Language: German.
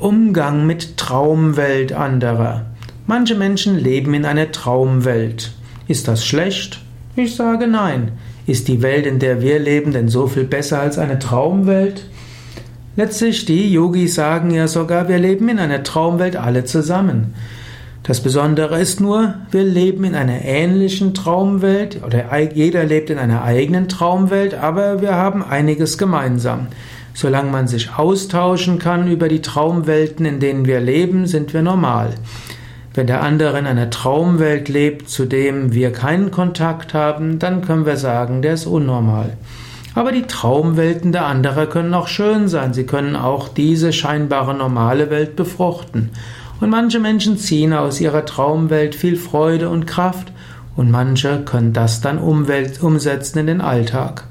Umgang mit Traumwelt anderer. Manche Menschen leben in einer Traumwelt. Ist das schlecht? Ich sage nein. Ist die Welt, in der wir leben, denn so viel besser als eine Traumwelt? Letztlich, die Yogis sagen ja sogar, wir leben in einer Traumwelt alle zusammen. Das Besondere ist nur, wir leben in einer ähnlichen Traumwelt oder jeder lebt in einer eigenen Traumwelt, aber wir haben einiges gemeinsam. Solange man sich austauschen kann über die Traumwelten, in denen wir leben, sind wir normal. Wenn der andere in einer Traumwelt lebt, zu dem wir keinen Kontakt haben, dann können wir sagen, der ist unnormal. Aber die Traumwelten der anderen können auch schön sein. Sie können auch diese scheinbare normale Welt befruchten. Und manche Menschen ziehen aus ihrer Traumwelt viel Freude und Kraft und manche können das dann umsetzen in den Alltag.